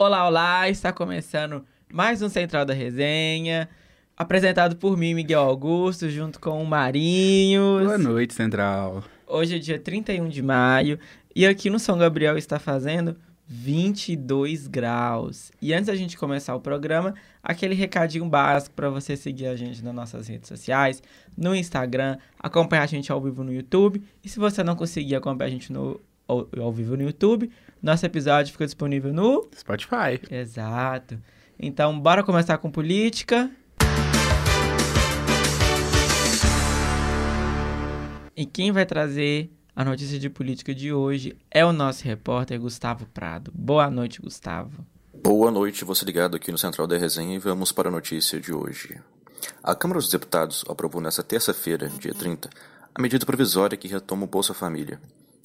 Olá, olá! Está começando mais um Central da Resenha, apresentado por mim, Miguel Augusto, junto com o Marinhos. Boa noite, Central. Hoje é dia 31 de maio e aqui no São Gabriel está fazendo 22 graus. E antes da gente começar o programa, aquele recadinho básico para você seguir a gente nas nossas redes sociais, no Instagram, acompanhar a gente ao vivo no YouTube. E se você não conseguir acompanhar a gente no, ao, ao vivo no YouTube, nosso episódio fica disponível no Spotify. Exato. Então, bora começar com política. E quem vai trazer a notícia de política de hoje é o nosso repórter Gustavo Prado. Boa noite, Gustavo. Boa noite, você ligado aqui no Central da Resenha e vamos para a notícia de hoje. A Câmara dos Deputados aprovou nesta terça-feira, dia 30, a medida provisória que retoma o Bolsa Família.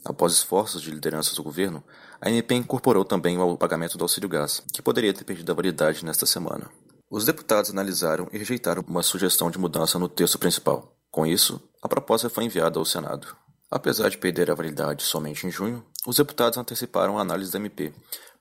Após esforços de lideranças do governo, a MP incorporou também o pagamento do auxílio gás, que poderia ter perdido a validade nesta semana. Os deputados analisaram e rejeitaram uma sugestão de mudança no texto principal. Com isso, a proposta foi enviada ao Senado. Apesar de perder a validade somente em junho, os deputados anteciparam a análise da MP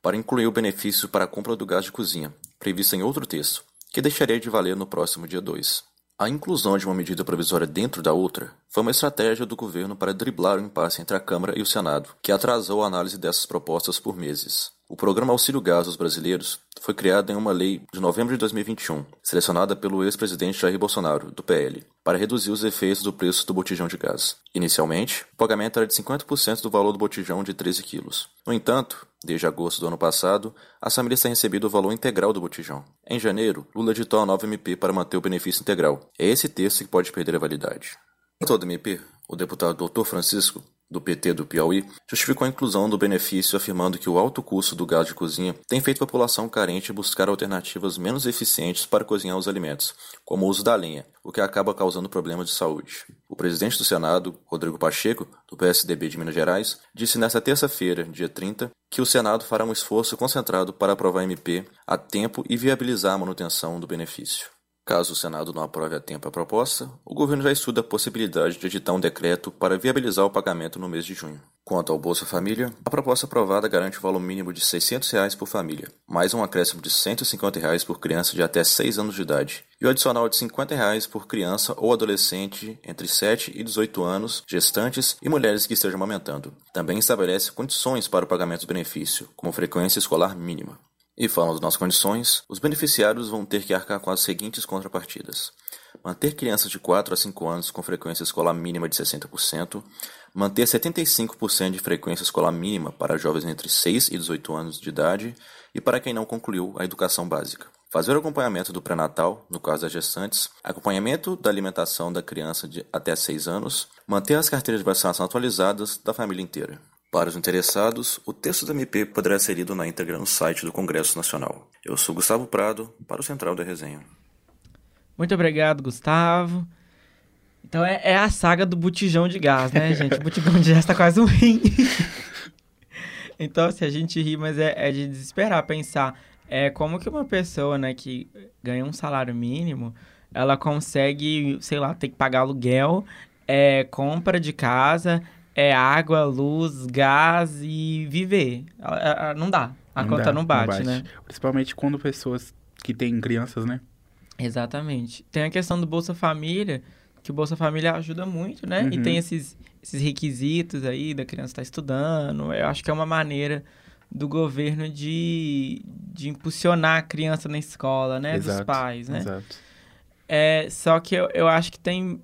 para incluir o benefício para a compra do gás de cozinha, previsto em outro texto, que deixaria de valer no próximo dia 2. A inclusão de uma medida provisória dentro da outra foi uma estratégia do governo para driblar o impasse entre a Câmara e o Senado, que atrasou a análise dessas propostas por meses. O programa Auxílio Gás dos Brasileiros foi criado em uma lei de novembro de 2021, selecionada pelo ex-presidente Jair Bolsonaro, do PL, para reduzir os efeitos do preço do botijão de gás. Inicialmente, o pagamento era de 50% do valor do botijão de 13 quilos. No entanto, desde agosto do ano passado, as famílias têm recebido o valor integral do botijão. Em janeiro, Lula editou a nova MP para manter o benefício integral. É esse texto que pode perder a validade. Quanto ao MP, o deputado Dr. Francisco do PT do Piauí, justificou a inclusão do benefício afirmando que o alto custo do gás de cozinha tem feito a população carente buscar alternativas menos eficientes para cozinhar os alimentos, como o uso da lenha, o que acaba causando problemas de saúde. O presidente do Senado, Rodrigo Pacheco, do PSDB de Minas Gerais, disse nesta terça-feira, dia 30, que o Senado fará um esforço concentrado para aprovar a MP a tempo e viabilizar a manutenção do benefício. Caso o Senado não aprove a tempo a proposta, o governo já estuda a possibilidade de editar um decreto para viabilizar o pagamento no mês de junho. Quanto ao Bolsa Família, a proposta aprovada garante o valor mínimo de 600 reais por família, mais um acréscimo de 150 reais por criança de até 6 anos de idade, e o adicional de 50 reais por criança ou adolescente entre 7 e 18 anos, gestantes e mulheres que estejam amamentando. Também estabelece condições para o pagamento do benefício, como frequência escolar mínima. E falando das condições, os beneficiários vão ter que arcar com as seguintes contrapartidas: manter crianças de 4 a 5 anos com frequência escolar mínima de 60%, manter 75% de frequência escolar mínima para jovens entre 6 e 18 anos de idade e para quem não concluiu a educação básica. Fazer o acompanhamento do pré-natal, no caso das gestantes, acompanhamento da alimentação da criança de até 6 anos, manter as carteiras de vacinação atualizadas da família inteira. Para os interessados, o texto da MP poderá ser lido na íntegra no site do Congresso Nacional. Eu sou Gustavo Prado, para o Central da Resenha. Muito obrigado, Gustavo. Então é, é a saga do botijão de gás, né, gente? O botijão de gás tá quase um rim. então, se assim, a gente ri, mas é, é, de desesperar pensar é como que uma pessoa, né, que ganha um salário mínimo, ela consegue, sei lá, ter que pagar aluguel, é, compra de casa, é água, luz, gás e viver. Não dá. A não conta dá, não, bate, não, bate, né? Principalmente quando pessoas que têm crianças, né? Exatamente. Tem a questão do Bolsa Família, que o Bolsa Família ajuda muito, né? Uhum. E tem esses, esses requisitos aí da criança estar tá estudando. Eu acho que é uma maneira do governo de, de impulsionar a criança na escola, né? Exato, Dos pais, né? Exato. É, só que eu, eu acho que tem...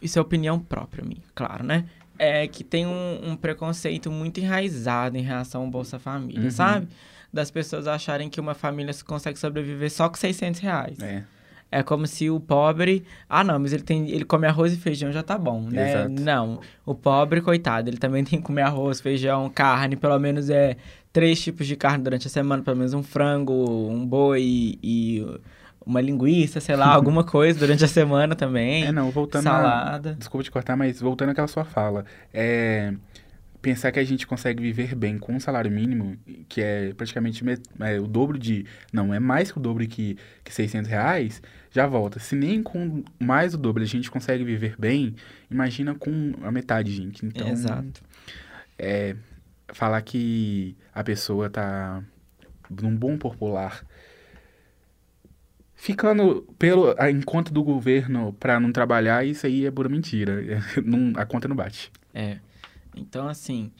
Isso é opinião própria minha, claro, né? É que tem um, um, preconceito muito enraizado em relação ao Bolsa Família, uhum. sabe? Das pessoas acharem que uma família consegue sobreviver só com 600 reais. É. É como se o pobre. Ah, não, mas ele tem. Ele come arroz e feijão já tá bom, né? Exato. Não. O pobre, coitado, ele também tem que comer arroz, feijão, carne, pelo menos é três tipos de carne durante a semana, pelo menos um frango, um boi e, e uma linguiça, sei lá, alguma coisa durante a semana também. É, não, voltando Salada. A, desculpa te cortar, mas voltando àquela sua fala, é pensar que a gente consegue viver bem com um salário mínimo, que é praticamente é, o dobro de... Não, é mais que o dobro que, que 600 reais, já volta. Se nem com mais o dobro a gente consegue viver bem, imagina com a metade, gente. Então, Exato. É, falar que a pessoa tá num bom popular, ficando pelo em conta do governo para não trabalhar, isso aí é pura mentira. não, a conta não bate. É. Então, assim,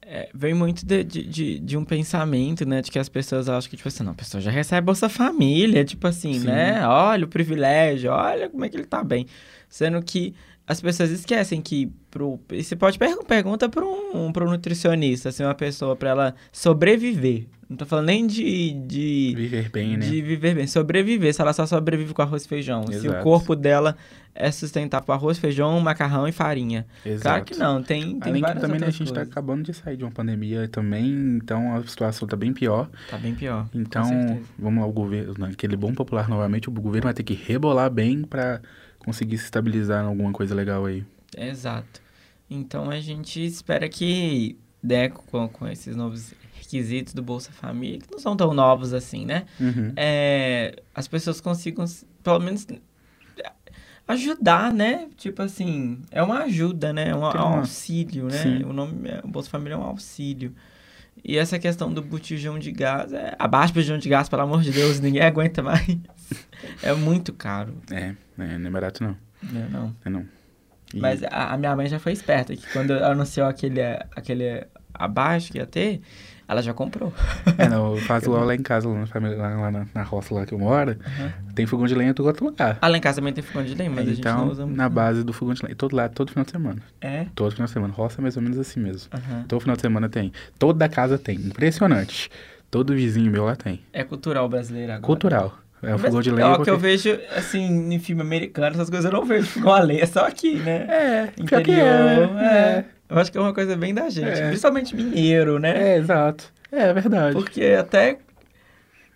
é, vem muito de, de, de, um pensamento, né? De que as pessoas acham que, tipo assim, não, a pessoa já recebe Bolsa Família, tipo assim, Sim. né? Olha o privilégio, olha como é que ele tá bem. Sendo que as pessoas esquecem que pro, você pode per pergunta para um, um nutricionista, assim, uma pessoa para ela sobreviver. Não tô falando nem de, de viver bem, né? De viver bem, sobreviver, se ela só sobrevive com arroz e feijão. Exato. Se o corpo dela é sustentável com arroz, feijão, macarrão e farinha. Exato. Claro que não, tem, tem Além várias que também né, a gente está acabando de sair de uma pandemia também, então a situação tá bem pior. Tá bem pior. Então, vamos lá, o governo, naquele bom popular novamente, o governo vai ter que rebolar bem para conseguir se estabilizar em alguma coisa legal aí. Exato. Então a gente espera que Deco com, com esses novos requisitos do Bolsa Família, que não são tão novos assim, né? Uhum. É, as pessoas consigam, pelo menos, ajudar, né? Tipo assim, é uma ajuda, né? É um, um auxílio, né? Sim. O nome, é, o Bolsa Família é um auxílio. E essa questão do botijão de gás, é, abaixo do botijão de gás, pelo amor de Deus, ninguém aguenta mais. É muito caro. É, é não é barato não. É não. É não. E... Mas a, a, minha mãe já foi esperta, que quando anunciou aquele, aquele abaixo que ia ter, ela já comprou. É, não, eu faço lá, lá em casa, lá na, família, lá, lá na, na, roça lá que eu moro, uhum. tem fogão de lenha em todo outro lugar. Ah, lá em casa também tem fogão de lenha, mas então, a gente não usa muito. na base do fogão de lenha, todo lá, todo final de semana. É? Todo final de semana, roça é mais ou menos assim mesmo. Uhum. Todo final de semana tem. Toda casa tem, impressionante. Todo vizinho meu lá tem. É cultural brasileiro agora. Cultural. É o fogão de lenha. É o que eu vejo, assim, em filme americano, essas coisas eu não vejo fogão a lenha, só aqui, né? É, interior. É, é. é. Eu acho que é uma coisa bem da gente, é. principalmente mineiro, né? É, exato. É, é verdade. Porque até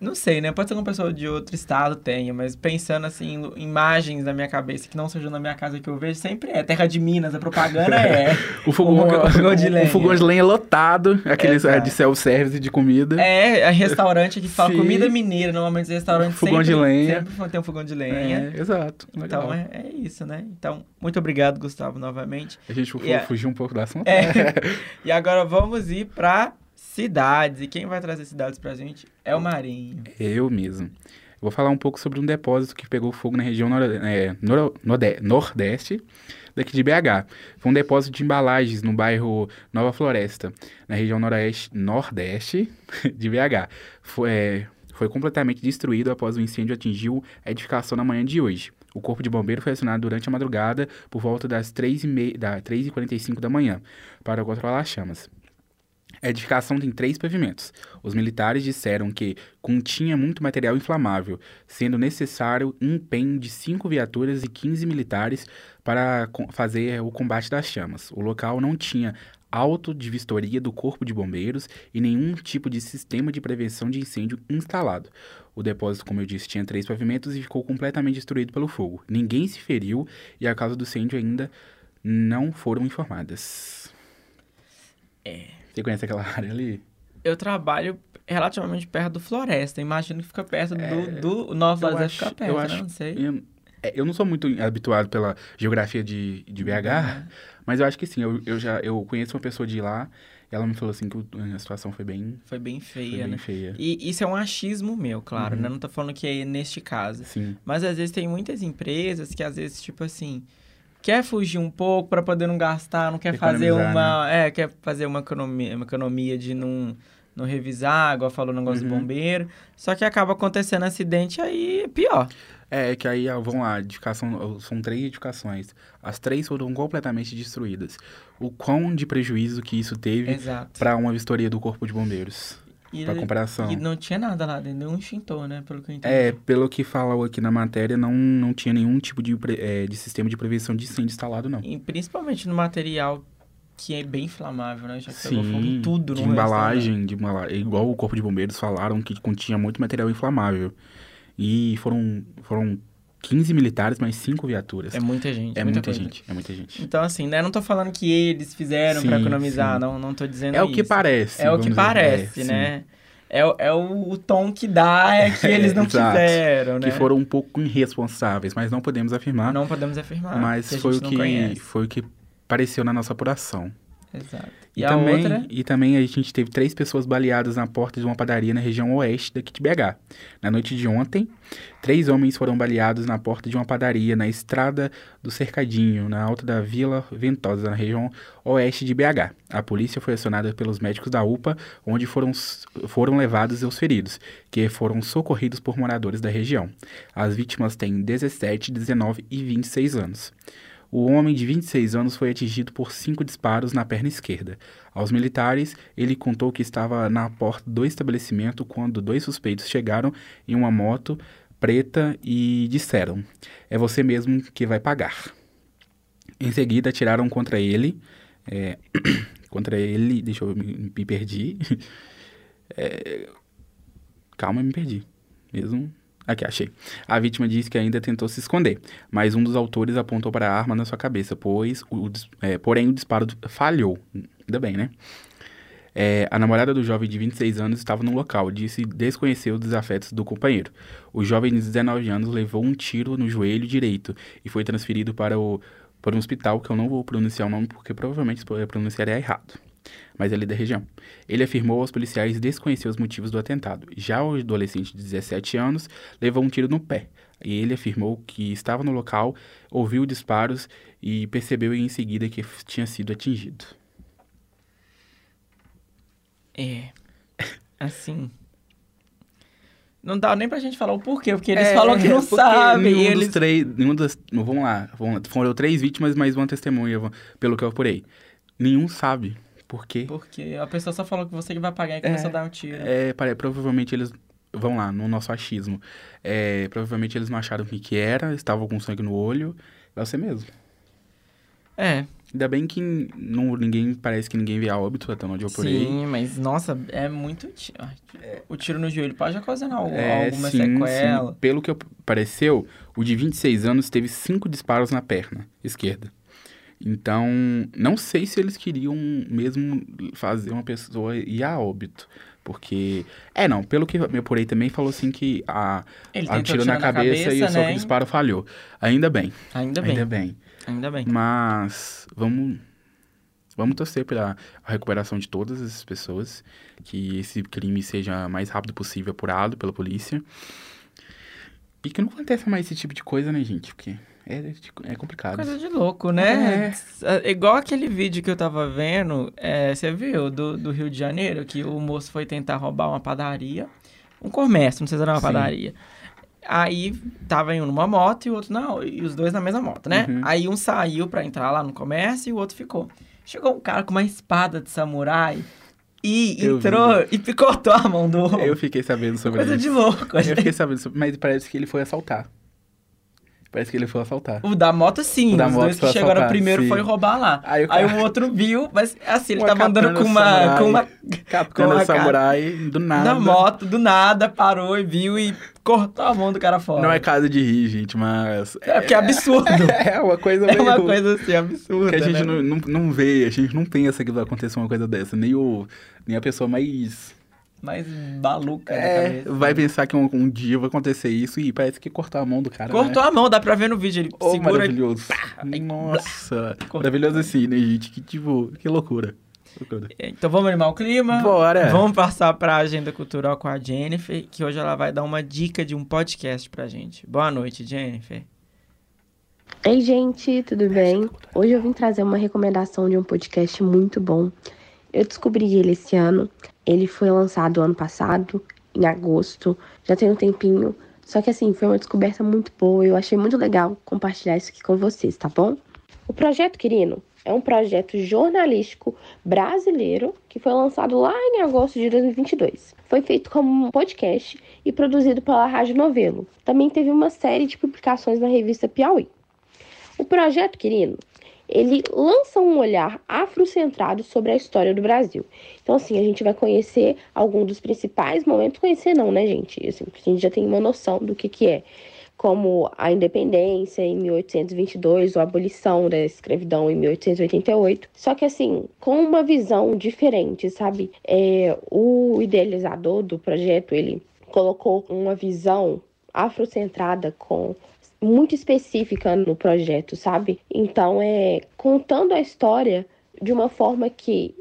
não sei, né? Pode ser que uma pessoa de outro estado tenha, mas pensando assim, em imagens na minha cabeça que não sejam na minha casa que eu vejo, sempre é. Terra de Minas, a propaganda é. o, fogão, o, o, fogão de lenha. O fogão de lenha é lotado, aqueles é, de self-service de comida. É, é restaurante que fala Sim. comida mineira, normalmente os restaurantes fogão sempre, de lenha. sempre tem um fogão de lenha. É, exato. Legal. Então é, é, isso, né? Então, muito obrigado, Gustavo, novamente. A gente e fugiu um pouco da assunto. É, e agora vamos ir para cidades. E quem vai trazer cidades pra gente é o Marinho. Eu mesmo. vou falar um pouco sobre um depósito que pegou fogo na região nor é, nor nordeste daqui de BH. Foi um depósito de embalagens no bairro Nova Floresta, na região noroeste, nordeste de BH. Foi, é, foi completamente destruído após o incêndio atingiu a edificação na manhã de hoje. O corpo de bombeiro foi acionado durante a madrugada por volta das 3h45 da manhã para controlar as chamas. A edificação tem três pavimentos. Os militares disseram que continha muito material inflamável, sendo necessário um empenho de cinco viaturas e 15 militares para fazer o combate das chamas. O local não tinha auto de vistoria do Corpo de Bombeiros e nenhum tipo de sistema de prevenção de incêndio instalado. O depósito, como eu disse, tinha três pavimentos e ficou completamente destruído pelo fogo. Ninguém se feriu e a causa do incêndio ainda não foram informadas. É. Você conhece aquela área ali? Eu trabalho relativamente perto do Floresta. Imagino que fica perto é, do, do Nova Floresta fica perto, eu né? acho, Não sei. Eu, é, eu, não sou muito habituado pela geografia de, de BH, uhum. mas eu acho que sim. Eu, eu já eu conheço uma pessoa de lá ela me falou assim que a situação foi bem... Foi bem feia, foi bem né? feia. E isso é um achismo meu, claro, uhum. né? Não tô falando que é neste caso. Sim. Mas às vezes tem muitas empresas que às vezes, tipo assim quer fugir um pouco para poder não gastar, não quer fazer uma, né? é, quer fazer uma economia, uma economia de não não revisar, igual falou o negócio uhum. do bombeiro. Só que acaba acontecendo acidente aí é pior. É, é que aí, vamos lá, edificação, são três edificações. As três foram completamente destruídas. O quão de prejuízo que isso teve para uma vistoria do Corpo de Bombeiros. E, pra comparação. E não tinha nada lá, nenhum extintor, né? Pelo que eu entendi. É, pelo que falou aqui na matéria, não, não tinha nenhum tipo de, é, de sistema de prevenção de incêndio instalado, não. E principalmente no material que é bem inflamável, né? Já Sim, fogo tudo, de embalagem, de embalagem. Igual o Corpo de Bombeiros falaram que continha muito material inflamável. E foram, foram 15 militares, mais 5 viaturas. É muita gente. É muita, muita gente, é muita gente. Então, assim, né? Não tô falando que eles fizeram para economizar, não, não tô dizendo É isso. o que parece. É o que parece, é, né? É, é o, o, tom que dá é que eles não fizeram, né? Que foram um pouco irresponsáveis, mas não podemos afirmar. Não podemos afirmar. Mas foi o que foi o que pareceu na nossa apuração. Exato. E, e também, outra? E também a gente teve três pessoas baleadas na porta de uma padaria na região oeste daqui de BH. Na noite de ontem, três homens foram baleados na porta de uma padaria na estrada do Cercadinho, na alta da Vila Ventosa, na região oeste de BH. A polícia foi acionada pelos médicos da UPA, onde foram, foram levados os feridos, que foram socorridos por moradores da região. As vítimas têm 17, 19 e 26 anos. O homem de 26 anos foi atingido por cinco disparos na perna esquerda. Aos militares, ele contou que estava na porta do estabelecimento quando dois suspeitos chegaram em uma moto preta e disseram: É você mesmo que vai pagar. Em seguida, atiraram contra ele. É, contra ele. Deixa eu me, me perdi. É, calma, me perdi. Mesmo Aqui, achei. A vítima disse que ainda tentou se esconder, mas um dos autores apontou para a arma na sua cabeça, pois o, é, porém o disparo falhou. Ainda bem, né? É, a namorada do jovem de 26 anos estava no local, disse desconhecer os desafetos do companheiro. O jovem de 19 anos levou um tiro no joelho direito e foi transferido para, o, para um hospital, que eu não vou pronunciar o nome porque provavelmente pronunciaria errado mas ele é da região. Ele afirmou aos policiais desconhecer os motivos do atentado. Já o adolescente de 17 anos levou um tiro no pé. E ele afirmou que estava no local, ouviu disparos e percebeu em seguida que tinha sido atingido. É. Assim. Não dá nem pra gente falar o porquê, porque eles é, falam que não sabem. Nenhum eles... dos três. Nenhum das, vamos lá, vamos lá. Foram três vítimas, mais uma testemunha, pelo que eu apurei. Nenhum sabe por quê? Porque a pessoa só falou que você que vai pagar e começou é, a dar um tiro. É, provavelmente eles vão lá, no nosso achismo. É, provavelmente eles não acharam o que, era, estavam com sangue no olho. Vai ser mesmo. É. Ainda bem que não, ninguém, parece que ninguém vê a óbito até onde eu apurei. Sim, mas nossa, é muito. O tiro no joelho pode ocasionar alguma, é, alguma sim, sequela. Sim. Pelo que pareceu, o de 26 anos teve cinco disparos na perna esquerda. Então, não sei se eles queriam mesmo fazer uma pessoa ir a óbito. Porque. É, não, pelo que por aí também falou assim que a, a tiro na, na cabeça, cabeça, e o né? soco disparo falhou. Ainda bem. Ainda bem. Ainda bem. Ainda bem. Mas vamos. Vamos torcer pela recuperação de todas essas pessoas. Que esse crime seja o mais rápido possível apurado pela polícia. E que não aconteça mais esse tipo de coisa, né, gente? Porque é, é complicado. Coisa de louco, né? É. é. Igual aquele vídeo que eu tava vendo, é, você viu, do, do Rio de Janeiro, que o moço foi tentar roubar uma padaria. Um comércio, não sei se era uma Sim. padaria. Aí tava em um numa moto e o outro não, e os dois na mesma moto, né? Uhum. Aí um saiu para entrar lá no comércio e o outro ficou. Chegou um cara com uma espada de samurai e eu entrou vi. e picotou a mão do outro. Eu fiquei sabendo sobre Coisa isso. Coisa de louco. Eu fiquei sabendo sobre, mas parece que ele foi assaltar. Parece que ele foi assaltar. O da moto, sim. O da Os moto dois que chegaram assaltar, primeiro sim. foi roubar lá. Aí o, cara... Aí o outro viu, mas assim, ele uma tava andando com uma. Samurai, com uma. Katana com samurai, do nada. Na moto, do nada, parou e viu e cortou a mão do cara fora. Não é caso de rir, gente, mas. É porque é absurdo. é uma coisa meio... É uma coisa assim, absurda. Que a gente né? não, não, não vê, a gente não pensa que vai acontecer uma coisa dessa. Nem, o, nem a pessoa mais mais maluca é, Vai pensar que um, um, dia vai acontecer isso e parece que cortou a mão do cara. Cortou né? a mão, dá pra ver no vídeo. Ele oh, segura maravilhoso. E... Nossa, maravilhoso assim, né, gente? Que tipo, que loucura. loucura. Então vamos animar o clima. Bora. Vamos passar pra agenda cultural com a Jennifer, que hoje ela vai dar uma dica de um podcast pra gente. Boa noite, Jennifer. Ei, gente, tudo bem? Hoje eu vim trazer uma recomendação de um podcast muito bom. Eu descobri ele esse ano. Ele foi lançado ano passado, em agosto, já tem um tempinho. Só que assim, foi uma descoberta muito boa. Eu achei muito legal compartilhar isso aqui com vocês, tá bom? O Projeto Quirino é um projeto jornalístico brasileiro que foi lançado lá em agosto de 2022. Foi feito como um podcast e produzido pela Rádio Novelo. Também teve uma série de publicações na revista Piauí. O Projeto Quirino ele lança um olhar afrocentrado sobre a história do Brasil. Então, assim, a gente vai conhecer alguns dos principais momentos, conhecer não, né, gente? Assim, a gente já tem uma noção do que, que é, como a independência em 1822, ou a abolição da escravidão em 1888. Só que, assim, com uma visão diferente, sabe? É, o idealizador do projeto, ele colocou uma visão afrocentrada com muito específica no projeto, sabe? Então é contando a história de uma forma que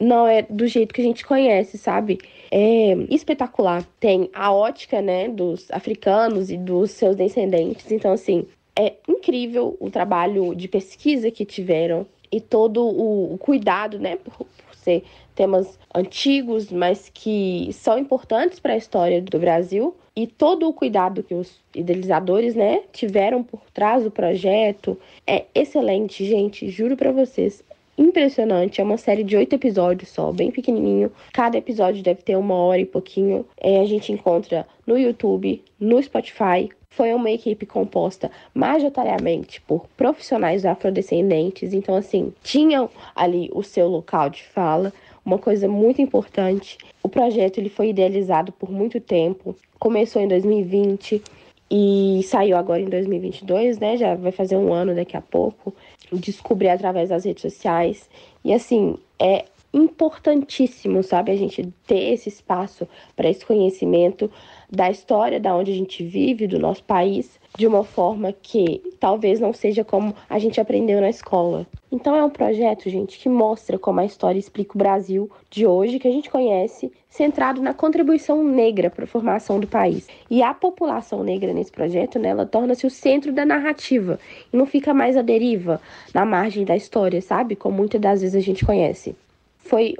não é do jeito que a gente conhece, sabe? É espetacular. Tem a ótica, né, dos africanos e dos seus descendentes. Então, assim, é incrível o trabalho de pesquisa que tiveram e todo o, cuidado, né, por, por ser temas antigos, mas que são importantes para a história do Brasil e todo o cuidado que os idealizadores, né, tiveram por trás do projeto é excelente, gente, juro para vocês. Impressionante, é uma série de oito episódios só, bem pequenininho. Cada episódio deve ter uma hora e pouquinho. É, a gente encontra no YouTube, no Spotify, foi uma equipe composta majoritariamente por profissionais afrodescendentes, então assim, tinham ali o seu local de fala, uma coisa muito importante. O projeto ele foi idealizado por muito tempo, começou em 2020 e saiu agora em 2022, né? Já vai fazer um ano daqui a pouco. Descobri através das redes sociais. E assim, é importantíssimo, sabe, a gente ter esse espaço para esse conhecimento da história da onde a gente vive, do nosso país, de uma forma que talvez não seja como a gente aprendeu na escola. Então é um projeto, gente, que mostra como a história explica o Brasil de hoje que a gente conhece, centrado na contribuição negra para a formação do país. E a população negra nesse projeto, né, ela torna-se o centro da narrativa e não fica mais à deriva, na margem da história, sabe? Como muitas das vezes a gente conhece. Foi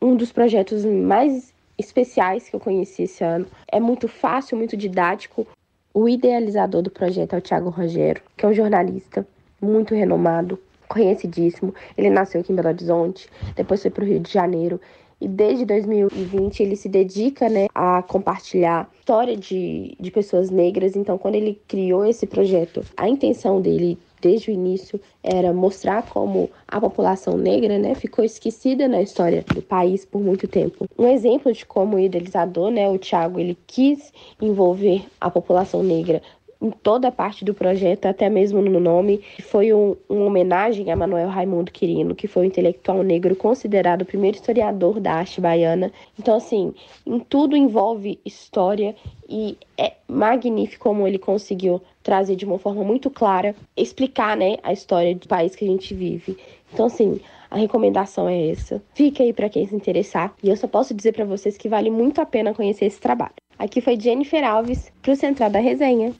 um dos projetos mais especiais que eu conheci esse ano. É muito fácil, muito didático. O idealizador do projeto é o Tiago Rogero, que é um jornalista muito renomado, conhecidíssimo. Ele nasceu aqui em Belo Horizonte, depois foi para o Rio de Janeiro. E desde 2020 ele se dedica né, a compartilhar história de, de pessoas negras. Então, quando ele criou esse projeto, a intenção dele desde o início era mostrar como a população negra, né, ficou esquecida na história do país por muito tempo. Um exemplo de como o idealizador, né, o Tiago, ele quis envolver a população negra em toda parte do projeto, até mesmo no nome, foi um, uma homenagem a Manuel Raimundo Quirino, que foi um intelectual negro considerado o primeiro historiador da arte baiana. Então, assim, em tudo envolve história e é magnífico como ele conseguiu trazer de uma forma muito clara, explicar, né, a história do país que a gente vive. Então, assim, a recomendação é essa. Fica aí para quem se interessar. E eu só posso dizer para vocês que vale muito a pena conhecer esse trabalho. Aqui foi Jennifer Alves para o Central da Resenha.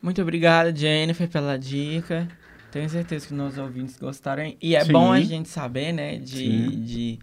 Muito obrigada, Jennifer, pela dica. Tenho certeza que nossos ouvintes gostaram. E é Sim. bom a gente saber, né, de, de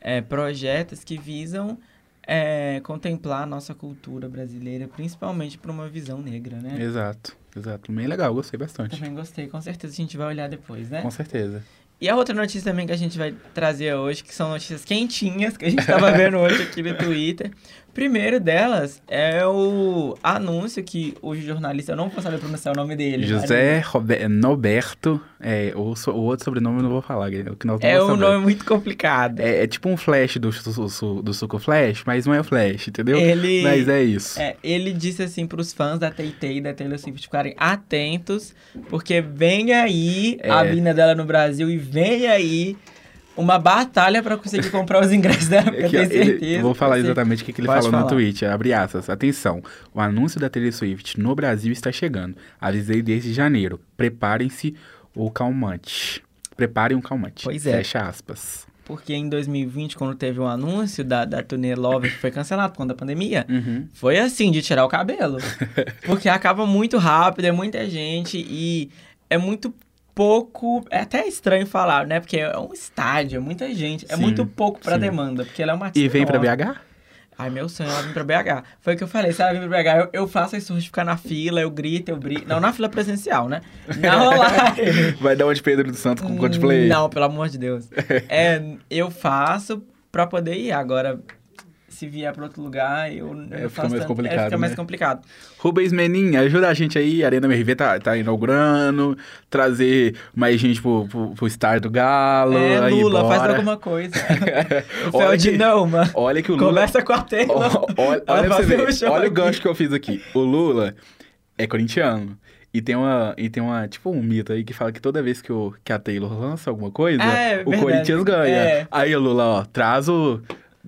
é, projetos que visam é, contemplar a nossa cultura brasileira, principalmente por uma visão negra, né? Exato, exato. Bem legal, gostei bastante. Também gostei, com certeza a gente vai olhar depois, né? Com certeza. E a outra notícia também que a gente vai trazer hoje, que são notícias quentinhas que a gente estava vendo hoje aqui no Twitter. Primeiro delas é o anúncio que o jornalista, eu não vou saber pronunciar o nome dele. José Roberto, Noberto, é, o, o, outro sobrenome eu não vou falar. É, o que nós é um nome muito complicado. É, é, tipo um flash do, do, do Suco Flash, mas não é o flash, entendeu? Ele, mas é isso. É, ele disse assim para os fãs da TT e da Taylor Swift ficarem atentos, porque vem aí a é. vinda dela no Brasil e vem aí uma batalha para conseguir comprar os ingressos dela, porque eu tenho certeza. Ele, vou falar exatamente o que, que ele falou falar. no tweet. Abre aspas. Atenção, o anúncio da Taylor Swift no Brasil está chegando. Avisei desde janeiro. Preparem-se o calmante. Preparem um calmante. Pois é. Fecha aspas. Porque em 2020, quando teve o um anúncio da, da turnê Love, que foi cancelado por conta da pandemia, uhum. foi assim, de tirar o cabelo. porque acaba muito rápido, é muita gente e é muito pouco. É até estranho falar, né? Porque é um estádio, é muita gente. É sim, muito pouco pra sim. demanda, porque ela é uma E vem pra BH? Ai, meu sonho é ela vir pra BH. Foi o que eu falei, se ela vir pra BH, eu, eu faço isso de ficar na fila, eu grito, eu brinco. Não na fila presencial, né? Não lá. Vai dar onde Pedro do Santos com Coldplay? Não, pelo amor de Deus. É, eu faço pra poder ir. Agora, se vier para outro lugar, eu, é, fica mais tanto, complicado. É, fica né? mais complicado. Rubens Menin, ajuda a gente aí, a Arena MRV tá, tá inaugurando, trazer mais gente pro, pro, pro Star do Galo. É, aí, Lula, bora. faz alguma coisa. o Feld não, mano. Olha que o Lula. Começa com a Taylor. olha, olha, você olha o gancho que eu fiz aqui. O Lula é corintiano. E tem uma, e tem uma, tipo, um mito aí que fala que toda vez que, o, que a Taylor lança alguma coisa, ah, é, o verdade. Corinthians ganha. É. Aí o Lula, ó, traz o,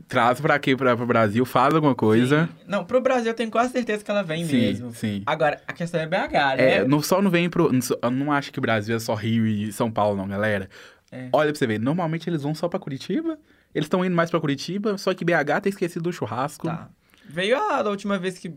traz pra aqui, pra, pro Brasil, faz alguma coisa. Sim. Não, pro Brasil eu tenho quase certeza que ela vem sim, mesmo. Sim. Agora, a questão é BH, né? É, não, só não vem pro. Eu não acho que o Brasil é só Rio e São Paulo, não, galera. É. Olha pra você ver, normalmente eles vão só pra Curitiba, eles estão indo mais pra Curitiba, só que BH tá esquecido do churrasco. Tá. Veio a da última vez que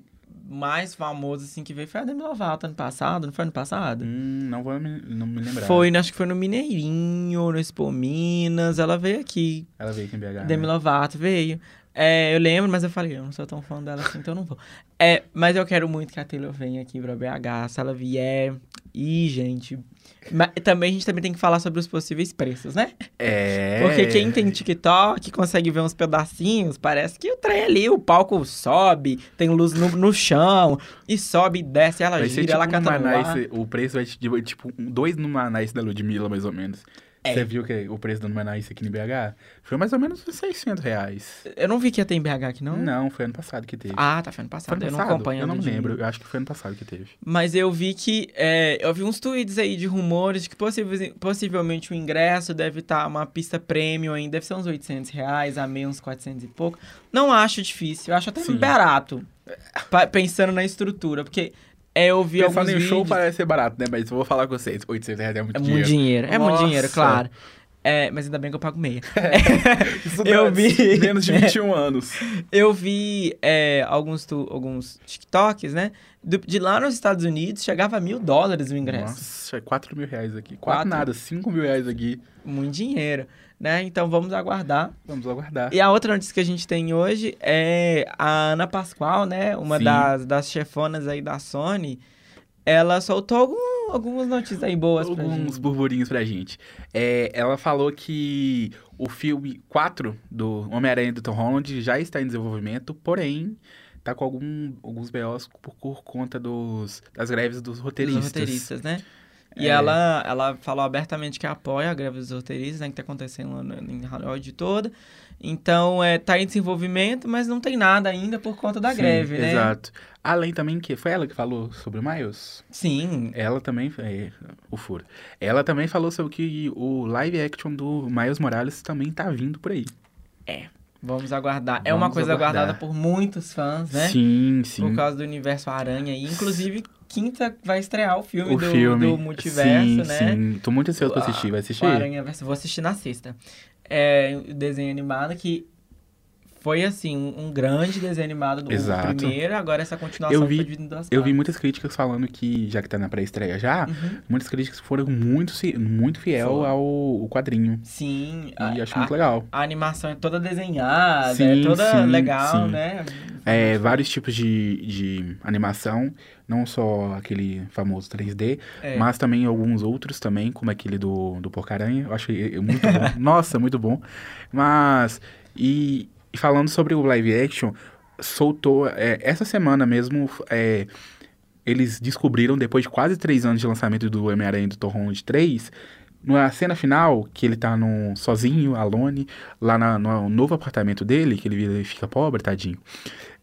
mais famoso, assim, que veio foi a Demi Lovato ano passado, não foi ano passado? Hum, não vou me, não me lembrar. Foi, acho que foi no Mineirinho, no Expo Minas, ela veio aqui. Ela veio aqui em BH, Demi né? Lovato veio. É, eu lembro, mas eu falei, eu não sou tão fã dela assim, então eu não vou. É, mas eu quero muito que a Taylor venha aqui pra BH, se ela vier. Ih, gente, mas também a gente também tem que falar sobre os possíveis preços, né? É. Porque quem tem TikTok consegue ver uns pedacinhos, parece que o trem ali, o palco sobe, tem luz no, no chão, e sobe, desce, ela vai gira, tipo ela canta no O preço vai tipo, tipo dois no Manais da Ludmilla, mais ou menos. É. Você viu que o preço do Numanice aqui em BH? Foi mais ou menos 600 reais. Eu não vi que ia ter em BH aqui, não? Não, foi ano passado que teve. Ah, tá, foi ano passado. Foi ano passado? Eu não acompanho. Eu não lembro, eu acho que foi ano passado que teve. Mas eu vi que... É, eu vi uns tweets aí de rumores de que possivelmente o ingresso deve estar tá uma pista premium ainda, deve ser uns 800 reais, a meio uns 400 e pouco. Não acho difícil, eu acho até Sim. barato. Pensando na estrutura, porque é, eu vi Pensando alguns vídeos... show parece ser barato, né? Mas eu vou falar com vocês, 800 reais é muito é dinheiro. Muito dinheiro. É muito dinheiro, claro. É, mas ainda bem que eu pago meia. Isso eu vi... Menos de 21 anos. Eu vi é, alguns, tu, alguns TikToks, né? de lá nos Estados Unidos, chegava a mil dólares o ingresso. Nossa, 4 mil reais aqui. 4, quatro nada, 5 mil reais aqui. Muito dinheiro né? Então vamos aguardar. Vamos aguardar. E a outra notícia que a gente tem hoje é a Ana Pascoal, né? Uma das, das chefonas aí da Sony. Ela soltou algum, algumas notícias aí boas Alguns pra gente. burburinhos pra gente. É, ela falou que o filme 4 do Homem-Aranha do Tom Holland já está em desenvolvimento, porém tá com algum, alguns BOs por, por conta dos, das greves dos roteiristas. Dos roteiristas, né? E é. ela, ela falou abertamente que apoia a greve dos roteiristas, né, que tá acontecendo lá em Hollywood toda. Então, é, tá em desenvolvimento, mas não tem nada ainda por conta da Sim, greve, né? Exato. Além também que foi ela que falou sobre o Miles. Sim. Ela também, é, o furo. Ela também falou sobre que o live action do Miles Morales também tá vindo por aí. É. Vamos aguardar. Vamos é uma coisa aguardar. aguardada por muitos fãs, né? Sim, sim. Por causa do universo Aranha. E, inclusive, quinta vai estrear o filme, o do, filme. do multiverso, sim, né? Sim, tô muito ansioso pra assistir. Vai assistir? Aranha. Vou assistir na sexta. É o desenho animado que foi assim, um, grande desenho animado do Exato. primeiro, agora essa continuação eu vi, foi dividida duas Eu vi muitas críticas falando que, já que tá na pré-estreia já, uhum. muitas críticas foram muito, muito fiel ao, ao quadrinho. Sim. E a, acho muito legal. A animação é toda desenhada, sim, é toda sim, legal, sim. né? É, vários tipos de, de animação, não só aquele famoso 3D, é. mas também alguns outros também, como aquele do, do Porcaranha. Eu acho muito bom. Nossa, muito bom. Mas, e e falando sobre o live action, soltou é, essa semana mesmo. É, eles descobriram, depois de quase três anos de lançamento do Homem-Aranha do Tom Holland 3, na cena final, que ele tá no, sozinho, alone, lá na, no novo apartamento dele, que ele fica pobre, tadinho.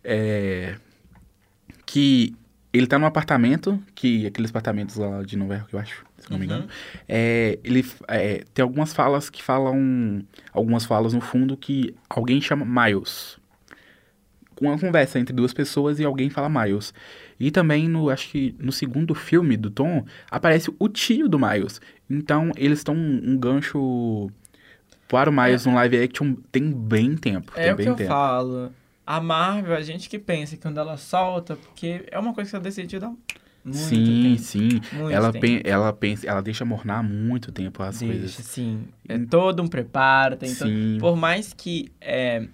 É, que ele tá num apartamento, que aqueles apartamentos lá de Nova York, eu acho, se não me engano. Uhum. É, ele é, tem algumas falas que falam. Algumas falas no fundo que alguém chama Miles. Uma conversa entre duas pessoas e alguém fala Miles. E também no, acho que no segundo filme do Tom, aparece o tio do Miles. Então eles estão um, um gancho para o Miles é. no live action tem bem tempo. É tem o bem que tempo. eu falo. A Marvel, a gente que pensa que quando ela solta, porque é uma coisa que ela decidiu dar muito sim, tempo. sim. Muito ela, tempo. ela pensa, ela deixa mornar muito tempo as deixa, coisas. Sim. É todo um preparo, tem sim. Todo, por mais que é,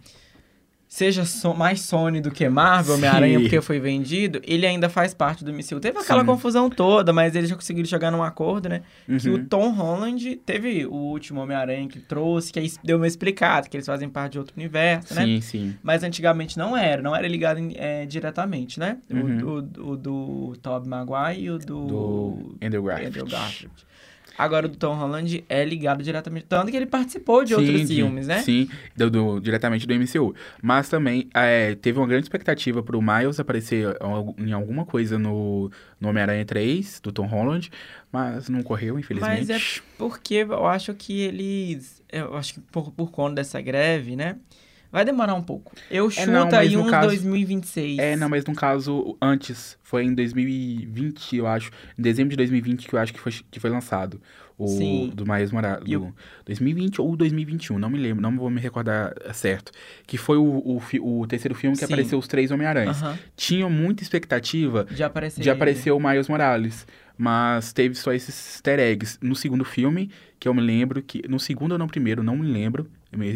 seja so, mais Sony do que Marvel, Homem-Aranha, porque foi vendido, ele ainda faz parte do MCU. Teve aquela Sim. confusão toda, mas eles já conseguiram chegar num acordo, né? Uhum. Que o uhum. Tom Holland teve o último Homem-Aranha que trouxe, que aí deu uma explicada, que eles fazem parte de outro universo, sim, né? Sim, sim. Mas antigamente não era, não era ligado é, diretamente, né? Uhum. O, o, o, do Tobey Maguire e o do... Do Andrew Garfield. Andrew Garfield. Agora, o do Tom Holland é ligado diretamente. Tanto que ele participou de sim, outros filmes, né? Sim, do, do, diretamente do MCU. Mas também é, teve uma grande expectativa pro Miles aparecer em alguma coisa no, no Homem-Aranha 3, do Tom Holland. Mas não correu, infelizmente. Mas é porque eu acho que eles. Eu acho que por, por conta dessa greve, né? Vai demorar um pouco. Eu chuto é, não, aí uns caso, 2026. É, não, mas no caso, antes, foi em 2020, eu acho. Em dezembro de 2020 que eu acho que foi, que foi lançado. O Sim. do Miles Morales. Do eu... 2020 ou 2021, não me lembro, não vou me recordar certo. Que foi o, o, o terceiro filme que Sim. apareceu os três Homem-Aranhas. Uh. Tinha muita expectativa de aparecer, de aparecer o Miles Morales. Mas teve só esses easter eggs. No segundo filme, que eu me lembro que. No segundo ou no primeiro, não me lembro.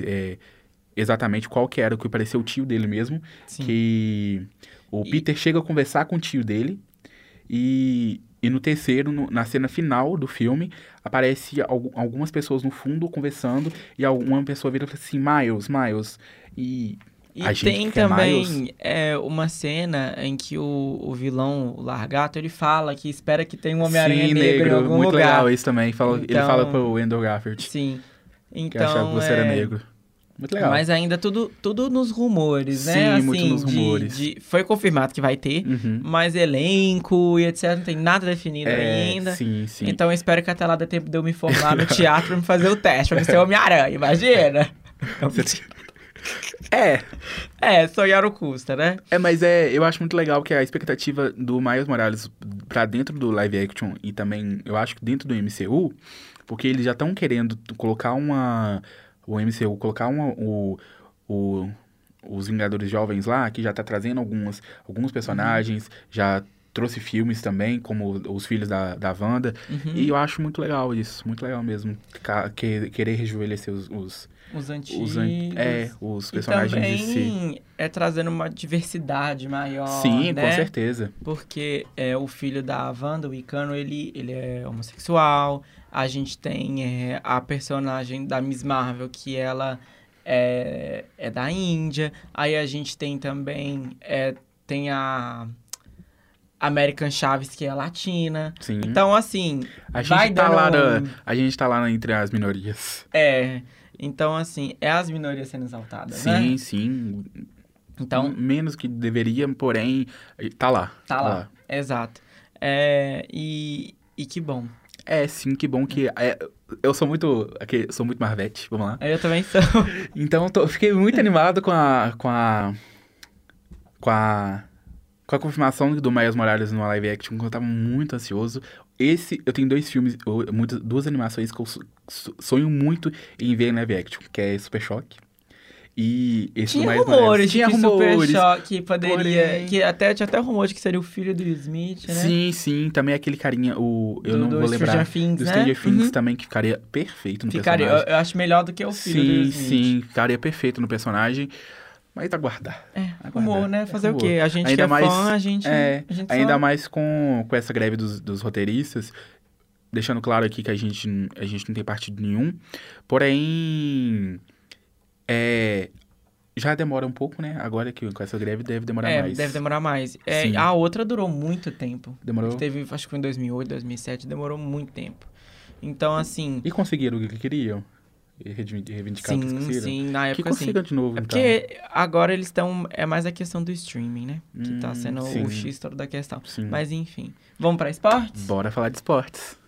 É, exatamente qual que era, que parecia o tio dele mesmo. Sim. Que o e... Peter chega a conversar com o tio dele e, e no terceiro, no, na cena final do filme, aparece algumas pessoas no fundo conversando e alguma pessoa vira assim, Miles, Miles. E e tem também é, uma cena em que o, o vilão, o Largato, ele fala que espera que tenha um Homem-Aranha negro, negro, em algum muito lugar. legal isso também. Fala, então, ele fala pro Wendell Gafford. Sim. Então, que achava que você é... era negro. Muito legal. Mas ainda tudo, tudo nos rumores, né? Sim, assim, muito nos de, rumores. De, foi confirmado que vai ter, uhum. mas elenco e etc. Não tem nada definido é, ainda. Sim, sim. Então eu espero que até lá dê tempo de eu me formar no teatro pra me fazer o teste, pra ser Homem-Aranha, imagina. É. É, sonhar o custa, né? É, mas é, eu acho muito legal que a expectativa do Miles Morales pra dentro do live action e também, eu acho que dentro do MCU, porque eles já estão querendo colocar uma o MCU colocar uma, o, o, os Vingadores Jovens lá, que já tá trazendo alguns, alguns personagens, já trouxe filmes também, como Os Filhos da, da Wanda. Uhum. E eu acho muito legal isso, muito legal mesmo. Que, querer rejuvenescer os, os, os antigos. Os an... É, os personagens e também si. é trazendo uma diversidade maior, Sim, né? com certeza. Porque é, o filho da Wanda, o Icano, ele, ele é homossexual. A gente tem é, a personagem da Miss Marvel, que ela é, é da Índia. Aí a gente tem também... É, tem a... American Chaves, que é latina. Sim. Então, assim. A gente, tá lá, um... a gente tá lá entre as minorias. É. Então, assim, é as minorias sendo exaltadas, sim, né? Sim, sim. Então, Menos que deveria, porém, tá lá. Tá, tá lá. lá. Exato. É, e, e que bom. É, sim, que bom que. É, eu sou muito. Aqui, sou muito Marvete, vamos lá. Eu também sou. Então, tô, fiquei muito animado com a. com a. com a. Com a confirmação do Miles Morales no live action, que eu tava muito ansioso. Esse, eu tenho dois filmes, duas animações que eu sonho muito em ver em live action, que é Super Choque e esse tinha mais rumores tinha que rumores, Super Choque poderia... Porém... Que até, tinha até rumor de que seria o filho do Smith, né? Sim, sim. Também aquele carinha, o... Eu do, não do vou lembrar. Stranger Things, do né? Stranger Things uhum. também, que ficaria perfeito no ficaria, personagem. Eu, eu, acho melhor do que o filho sim, do Smith. Sim, sim. Ficaria perfeito no personagem. Mas aguardar. É, aguardar. rumor, né? Fazer é o quê? A gente ainda que é mais, fã, a gente... É, a gente ainda só... mais com, com essa greve dos, dos roteiristas deixando claro aqui que a gente, a gente não tem partido nenhum. Porém, é, já demora um pouco, né? Agora que com essa greve deve demorar é, mais. deve demorar mais. É, a outra durou muito tempo. Demorou? Teve, acho que foi em 2008, 2007, demorou muito tempo. Então, assim... E conseguiram o que queriam? Reivindicar sim, que conseguiram? Sim, na época que consigam sim. de novo, é então. Porque agora eles estão... É mais a questão do streaming, né? Que tá hum, tá sendo sim. o X todo da questão. Sim. Mas, enfim. Vamos para esportes? Bora falar de esportes.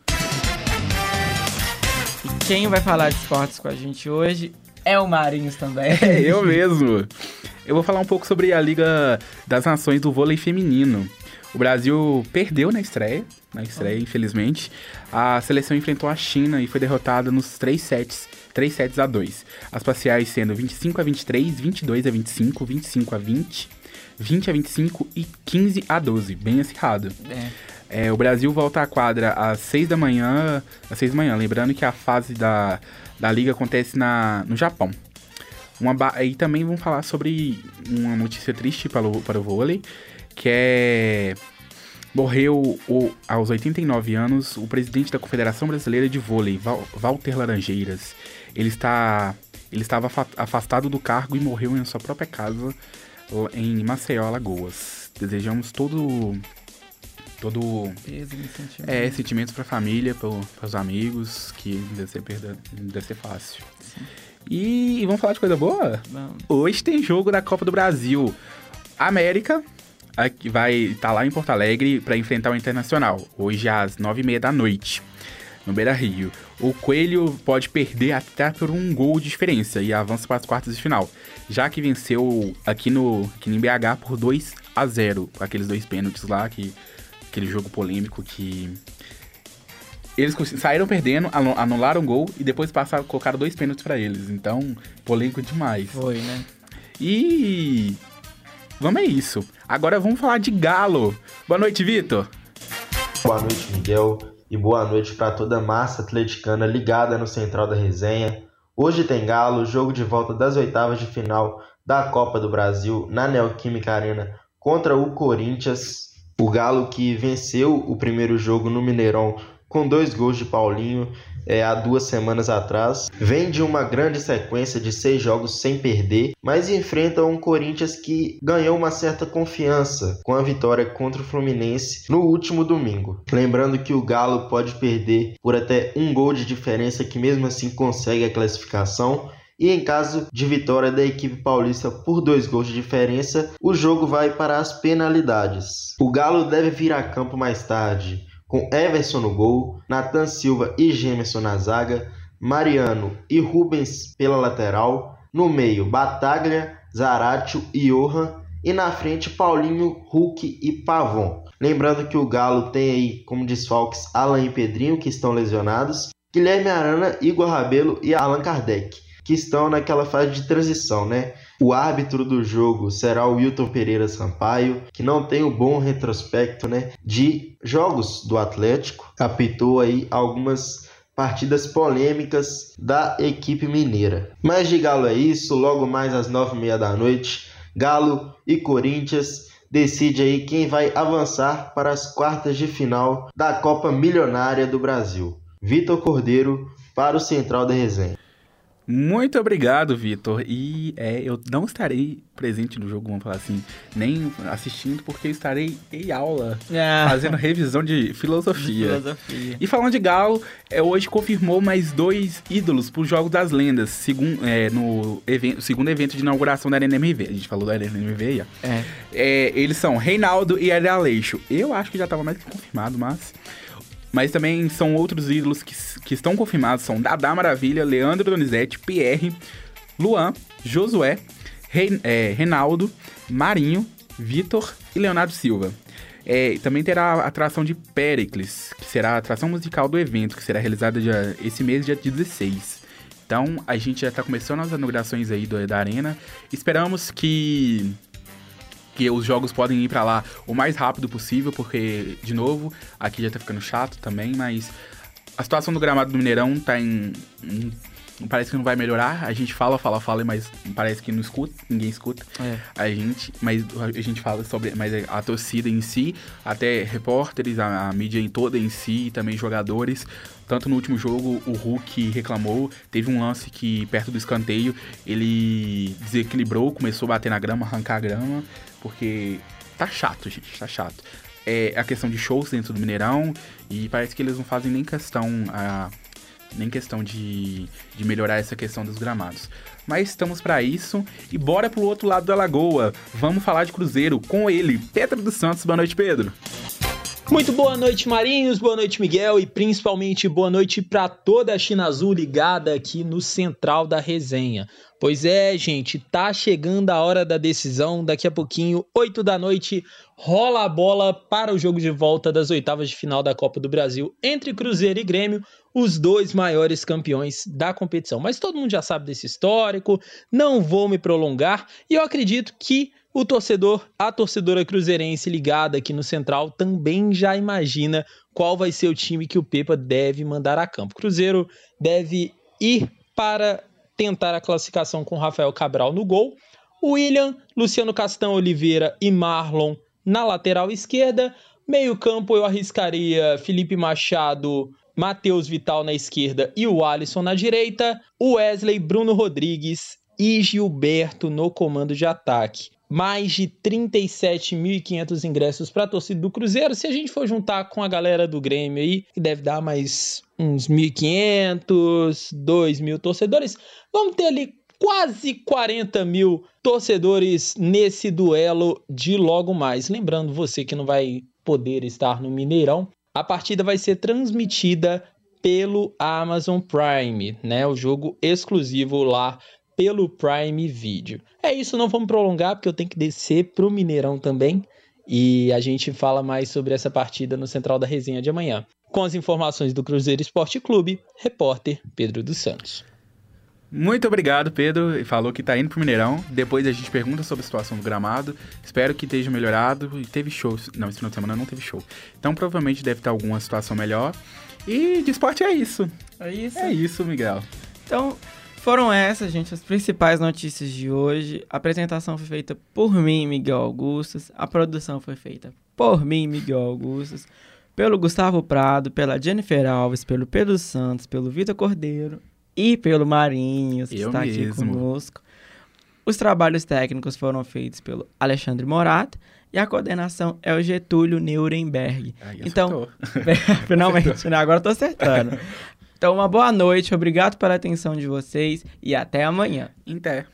E quem vai falar de esportes com a gente hoje é o Marinhos também. É, eu mesmo. Eu vou falar um pouco sobre a Liga das Nações do Vôlei Feminino. O Brasil perdeu na estreia, na estreia, infelizmente. A seleção enfrentou a China e foi derrotada nos três sets, 3 sets a 2. As parciais sendo 25 a 23, 22 a 25, 25 a 20, 20 a 25 e 15 a 12. Bem acirrado. É. É, o Brasil volta à quadra às 6 da manhã, às 6 da manhã, lembrando que a fase da, da liga acontece na, no Japão. Uma e também vamos falar sobre uma notícia triste para o, para o vôlei, que é... Morreu o, aos 89 anos o presidente da Confederação Brasileira de Vôlei, Val, Walter Laranjeiras. Ele, está, ele estava afastado do cargo e morreu em sua própria casa em Maceió, Alagoas. Desejamos todo todo sentimento. é sentimentos para a família, para os amigos, que deve ser perda, deve ser fácil. Sim. E vamos falar de coisa boa? Vamos. Hoje tem jogo da Copa do Brasil. América vai estar tá lá em Porto Alegre para enfrentar o Internacional, hoje às nove e meia da noite. no Beira Rio. O Coelho pode perder até por um gol de diferença e avança para as quartas de final, já que venceu aqui no aqui em BH por 2 a 0 aqueles dois pênaltis lá, que, aquele jogo polêmico que eles saíram perdendo, anularam o gol e depois passaram, colocaram dois pênaltis para eles. Então, polêmico demais. Foi, né? E vamos é isso. Agora vamos falar de Galo. Boa noite, Vitor. Boa noite, Miguel. E boa noite para toda a massa atleticana ligada no Central da Resenha. Hoje tem Galo, jogo de volta das oitavas de final da Copa do Brasil na Neoquímica Arena contra o Corinthians. O Galo que venceu o primeiro jogo no Mineirão com dois gols de Paulinho é, há duas semanas atrás. Vem de uma grande sequência de seis jogos sem perder, mas enfrenta um Corinthians que ganhou uma certa confiança com a vitória contra o Fluminense no último domingo. Lembrando que o Galo pode perder por até um gol de diferença, que mesmo assim consegue a classificação. E em caso de vitória da equipe paulista por dois gols de diferença, o jogo vai para as penalidades. O Galo deve vir a campo mais tarde, com Everson no gol, Nathan Silva e Gemerson na zaga, Mariano e Rubens pela lateral, no meio Bataglia, Zaratio e Johan, e na frente Paulinho, Hulk e Pavon. Lembrando que o Galo tem aí como desfalques Alan e Pedrinho, que estão lesionados, Guilherme Arana, Igor Rabelo e Allan Kardec, que estão naquela fase de transição, né? O árbitro do jogo será o Wilton Pereira Sampaio, que não tem o um bom retrospecto né, de jogos do Atlético. Apitou aí algumas partidas polêmicas da equipe mineira. Mas de Galo é isso, logo mais às nove e meia da noite, Galo e Corinthians decide aí quem vai avançar para as quartas de final da Copa Milionária do Brasil. Vitor Cordeiro para o Central da Resenha. Muito obrigado, Vitor. E é, eu não estarei presente no jogo, vamos falar assim, nem assistindo, porque estarei em aula, é. fazendo revisão de filosofia. de filosofia. E falando de Galo, é, hoje confirmou mais dois ídolos para os Jogos das Lendas, segundo, é, no evento, segundo evento de inauguração da Arena MV. A gente falou da Arena MV. É. é. eles são Reinaldo e Ari Aleixo. Eu acho que já estava mais que confirmado, mas... Mas também são outros ídolos que, que estão confirmados, são Dada Maravilha, Leandro Donizete, Pierre, Luan, Josué, Re, é, Renaldo, Marinho, Vitor e Leonardo Silva. É, também terá a atração de Pericles, que será a atração musical do evento, que será realizada esse mês, dia 16. Então, a gente já está começando as inaugurações aí do, da arena. Esperamos que que os jogos podem ir para lá o mais rápido possível, porque, de novo, aqui já tá ficando chato também, mas a situação do gramado do Mineirão tá em, em parece que não vai melhorar. A gente fala, fala, fala, mas parece que não escuta, ninguém escuta. É. A gente, mas a gente fala sobre mas a torcida em si, até repórteres, a, a mídia em toda em si, e também jogadores. Tanto no último jogo, o Hulk reclamou. Teve um lance que, perto do escanteio, ele desequilibrou, começou a bater na grama, arrancar a grama, porque tá chato, gente, tá chato. É a questão de shows dentro do Mineirão, e parece que eles não fazem nem questão. A, nem questão de, de melhorar essa questão dos gramados. Mas estamos para isso e bora pro outro lado da lagoa. Vamos falar de Cruzeiro com ele, Pedro dos Santos. Boa noite, Pedro. Muito boa noite, Marinhos, boa noite, Miguel, e principalmente boa noite para toda a China Azul ligada aqui no Central da Resenha. Pois é, gente, tá chegando a hora da decisão. Daqui a pouquinho, 8 da noite, rola a bola para o jogo de volta das oitavas de final da Copa do Brasil entre Cruzeiro e Grêmio, os dois maiores campeões da competição. Mas todo mundo já sabe desse histórico, não vou me prolongar e eu acredito que o torcedor, a torcedora cruzeirense ligada aqui no Central também já imagina qual vai ser o time que o Pepa deve mandar a campo. Cruzeiro deve ir para tentar a classificação com Rafael Cabral no gol, William, Luciano Castão Oliveira e Marlon na lateral esquerda. Meio-campo eu arriscaria Felipe Machado, Matheus Vital na esquerda e o Alisson na direita, Wesley, Bruno Rodrigues e Gilberto no comando de ataque mais de 37.500 ingressos para a torcida do Cruzeiro. Se a gente for juntar com a galera do Grêmio aí, que deve dar mais uns 1.500, 2.000 torcedores, vamos ter ali quase 40 mil torcedores nesse duelo de logo mais. Lembrando você que não vai poder estar no Mineirão, a partida vai ser transmitida pelo Amazon Prime, né? O jogo exclusivo lá pelo Prime Video. É isso, não vamos prolongar porque eu tenho que descer pro Mineirão também e a gente fala mais sobre essa partida no Central da Resenha de amanhã. Com as informações do Cruzeiro Esporte Clube, repórter Pedro dos Santos. Muito obrigado, Pedro. Falou que tá indo pro Mineirão. Depois a gente pergunta sobre a situação do gramado. Espero que esteja melhorado. E teve show. Não, esse final de semana não teve show. Então provavelmente deve estar alguma situação melhor. E de esporte é isso. É isso. É isso, Miguel. Então, foram essas, gente, as principais notícias de hoje. A apresentação foi feita por mim, Miguel Augustus. A produção foi feita por mim, Miguel Augustus. Pelo Gustavo Prado, pela Jennifer Alves, pelo Pedro Santos, pelo Vitor Cordeiro e pelo Marinhos, que Eu está aqui mesmo. conosco. Os trabalhos técnicos foram feitos pelo Alexandre Morato e a coordenação é o Getúlio Nuremberg. Aí Então. Finalmente, né? Agora eu tô acertando. Então, uma boa noite, obrigado pela atenção de vocês e até amanhã. Inter.